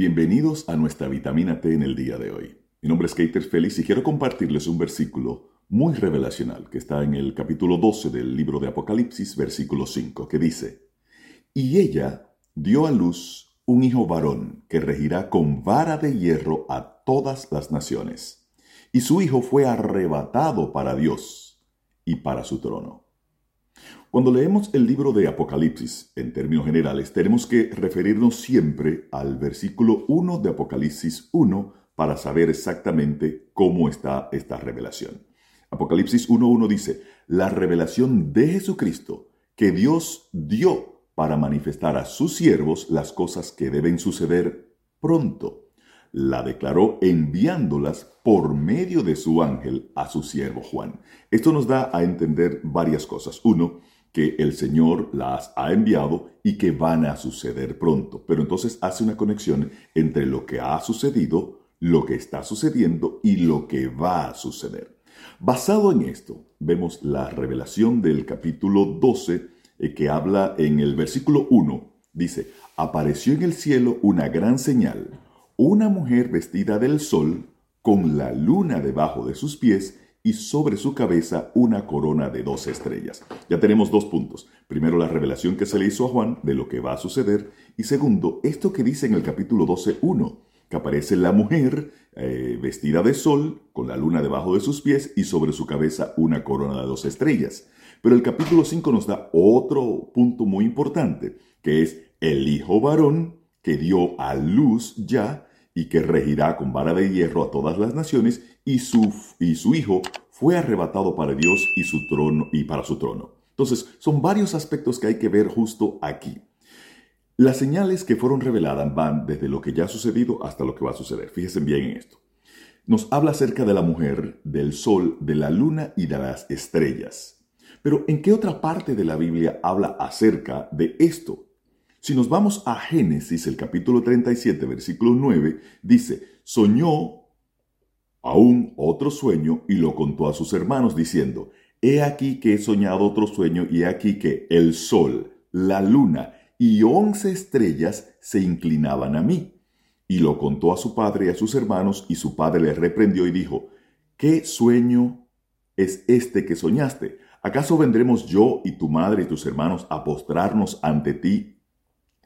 Bienvenidos a nuestra vitamina T en el día de hoy. Mi nombre es Keiter Félix y quiero compartirles un versículo muy revelacional que está en el capítulo 12 del libro de Apocalipsis, versículo 5, que dice, Y ella dio a luz un hijo varón que regirá con vara de hierro a todas las naciones, y su hijo fue arrebatado para Dios y para su trono. Cuando leemos el libro de Apocalipsis, en términos generales, tenemos que referirnos siempre al versículo 1 de Apocalipsis 1 para saber exactamente cómo está esta revelación. Apocalipsis 1.1 dice, la revelación de Jesucristo que Dios dio para manifestar a sus siervos las cosas que deben suceder pronto. La declaró enviándolas por medio de su ángel a su siervo Juan. Esto nos da a entender varias cosas. Uno, que el Señor las ha enviado y que van a suceder pronto. Pero entonces hace una conexión entre lo que ha sucedido, lo que está sucediendo y lo que va a suceder. Basado en esto, vemos la revelación del capítulo 12 eh, que habla en el versículo 1. Dice, apareció en el cielo una gran señal, una mujer vestida del sol, con la luna debajo de sus pies y sobre su cabeza una corona de dos estrellas. Ya tenemos dos puntos. Primero, la revelación que se le hizo a Juan de lo que va a suceder. Y segundo, esto que dice en el capítulo 12, 1 que aparece la mujer eh, vestida de sol, con la luna debajo de sus pies y sobre su cabeza una corona de dos estrellas. Pero el capítulo 5 nos da otro punto muy importante, que es el hijo varón que dio a luz ya y que regirá con vara de hierro a todas las naciones y su, y su hijo fue arrebatado para Dios y su trono y para su trono. Entonces, son varios aspectos que hay que ver justo aquí. Las señales que fueron reveladas van desde lo que ya ha sucedido hasta lo que va a suceder. Fíjense bien en esto. Nos habla acerca de la mujer, del sol, de la luna y de las estrellas. Pero ¿en qué otra parte de la Biblia habla acerca de esto? Si nos vamos a Génesis, el capítulo 37, versículo 9, dice, soñó aún otro sueño y lo contó a sus hermanos diciendo, he aquí que he soñado otro sueño y he aquí que el sol, la luna y once estrellas se inclinaban a mí. Y lo contó a su padre y a sus hermanos, y su padre le reprendió y dijo, ¿qué sueño es este que soñaste? ¿Acaso vendremos yo y tu madre y tus hermanos a postrarnos ante ti,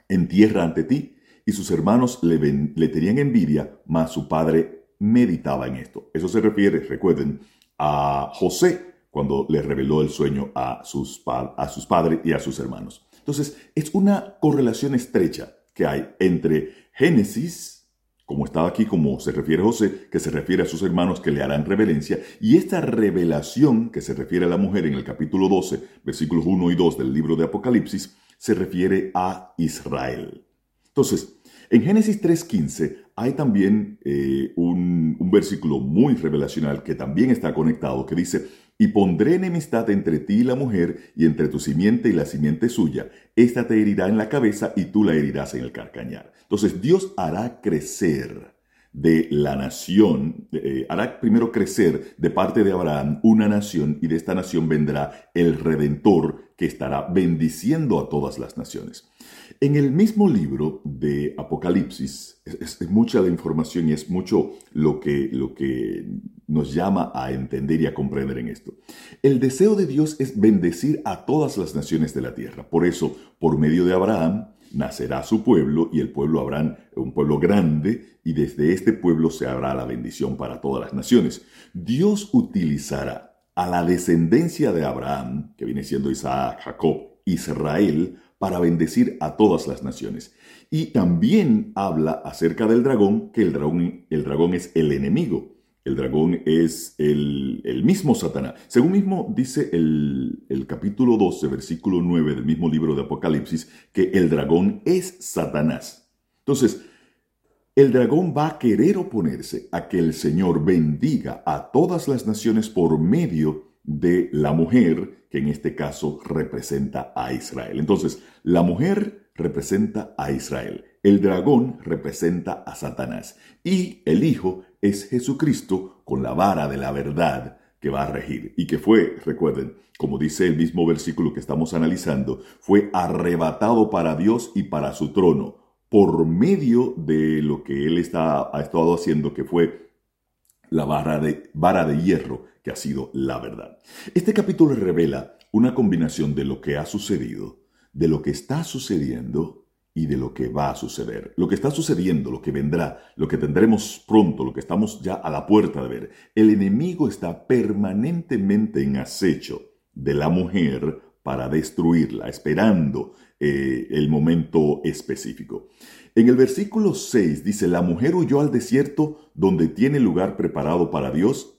en tierra ante ti? Y sus hermanos le, le tenían envidia, mas su padre meditaba en esto. Eso se refiere, recuerden, a José cuando le reveló el sueño a sus, a sus padres y a sus hermanos. Entonces, es una correlación estrecha que hay entre Génesis, como estaba aquí, como se refiere José, que se refiere a sus hermanos que le harán reverencia, y esta revelación que se refiere a la mujer en el capítulo 12, versículos 1 y 2 del libro de Apocalipsis, se refiere a Israel. Entonces, en Génesis 3.15 hay también eh, un, un versículo muy revelacional que también está conectado, que dice, y pondré enemistad entre ti y la mujer, y entre tu simiente y la simiente suya. Esta te herirá en la cabeza y tú la herirás en el carcañar. Entonces Dios hará crecer de la nación, eh, hará primero crecer de parte de Abraham una nación y de esta nación vendrá el redentor que estará bendiciendo a todas las naciones. En el mismo libro de Apocalipsis, es, mucha la información y es mucho lo que, lo que nos llama a entender y a comprender en esto. El deseo de Dios es bendecir a todas las naciones de la tierra. Por eso, por medio de Abraham, nacerá su pueblo y el pueblo habrá un pueblo grande y desde este pueblo se habrá la bendición para todas las naciones. Dios utilizará a la descendencia de Abraham, que viene siendo Isaac, Jacob, Israel, para bendecir a todas las naciones. Y también habla acerca del dragón, que el dragón, el dragón es el enemigo. El dragón es el, mismo Satanás. Según mismo dice el, el, capítulo 12, versículo 9 del mismo libro de Apocalipsis, que el dragón es Satanás. Entonces, el dragón va a querer oponerse a que el Señor bendiga a todas las naciones por medio de la mujer, que en este caso representa a Israel. Entonces, la mujer representa a Israel, el dragón representa a Satanás y el Hijo es Jesucristo con la vara de la verdad que va a regir y que fue, recuerden, como dice el mismo versículo que estamos analizando, fue arrebatado para Dios y para su trono por medio de lo que él está, ha estado haciendo, que fue la vara de, vara de hierro, que ha sido la verdad. Este capítulo revela una combinación de lo que ha sucedido, de lo que está sucediendo y de lo que va a suceder. Lo que está sucediendo, lo que vendrá, lo que tendremos pronto, lo que estamos ya a la puerta de ver. El enemigo está permanentemente en acecho de la mujer para destruirla, esperando eh, el momento específico. En el versículo 6 dice, la mujer huyó al desierto donde tiene lugar preparado para Dios,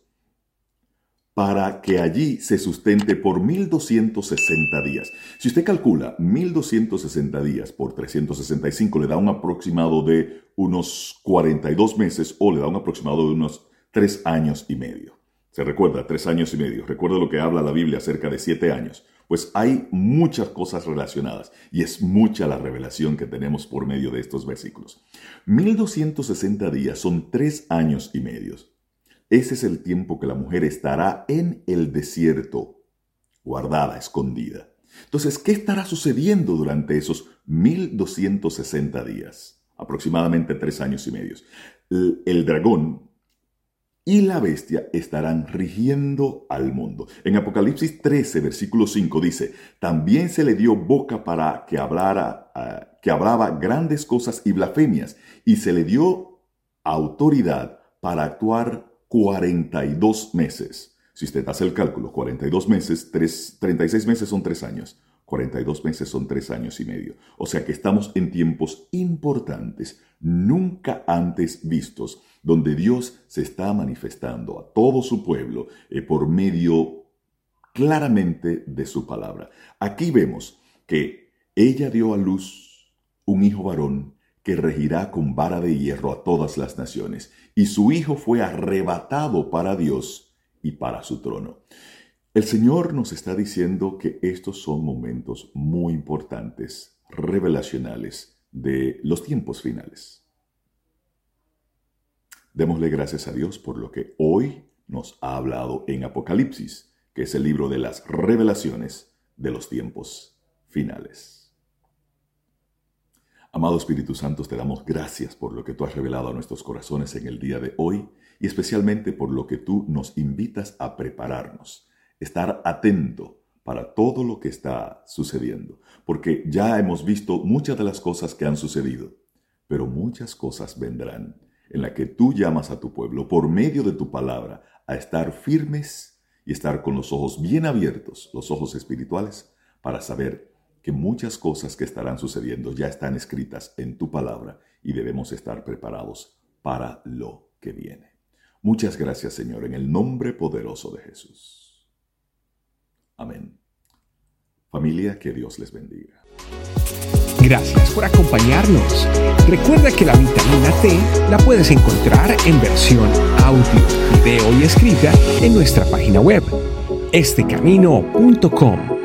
para que allí se sustente por 1260 días. Si usted calcula 1260 días por 365, le da un aproximado de unos 42 meses o le da un aproximado de unos 3 años y medio. Se recuerda, 3 años y medio. Recuerda lo que habla la Biblia acerca de 7 años. Pues hay muchas cosas relacionadas y es mucha la revelación que tenemos por medio de estos versículos. 1260 días son tres años y medios. Ese es el tiempo que la mujer estará en el desierto, guardada, escondida. Entonces, ¿qué estará sucediendo durante esos 1260 días? Aproximadamente tres años y medios. El, dragón y la bestia estarán rigiendo al mundo. En Apocalipsis 13, versículo 5 dice, también se le dio boca para que hablara, ah, que hablaba grandes cosas y blasfemias, y se le dio autoridad para actuar 42 meses. Si usted hace el cálculo, 42 meses, 36 meses son 3 años. 42 meses son 3 años y medio. O sea que estamos en tiempos importantes, nunca antes vistos donde Dios se está manifestando a todo su pueblo eh, por medio claramente de su palabra. Aquí vemos que ella dio a luz un hijo varón que regirá con vara de hierro a todas las naciones, y su hijo fue arrebatado para Dios y para su trono. El Señor nos está diciendo que estos son momentos muy importantes, revelacionales, de los tiempos finales. Démosle gracias a Dios por lo que hoy nos ha hablado en Apocalipsis, que es el libro de las revelaciones de los tiempos finales. Amado Espíritu Santo, te damos gracias por lo que tú has revelado a nuestros corazones en el día de hoy y especialmente por lo que tú nos invitas a prepararnos, estar atento para todo lo que está sucediendo, porque ya hemos visto muchas de las cosas que han sucedido, pero muchas cosas vendrán en la que tú llamas a tu pueblo por medio de tu palabra a estar firmes y estar con los ojos bien abiertos, los ojos espirituales, para saber que muchas cosas que estarán sucediendo ya están escritas en tu palabra y debemos estar preparados para lo que viene. Muchas gracias Señor, en el nombre poderoso de Jesús. Amén. Familia, que Dios les bendiga. Gracias por acompañarnos. Recuerda que la vitamina T la puedes encontrar en versión audio, video y escrita en nuestra página web, estecamino.com.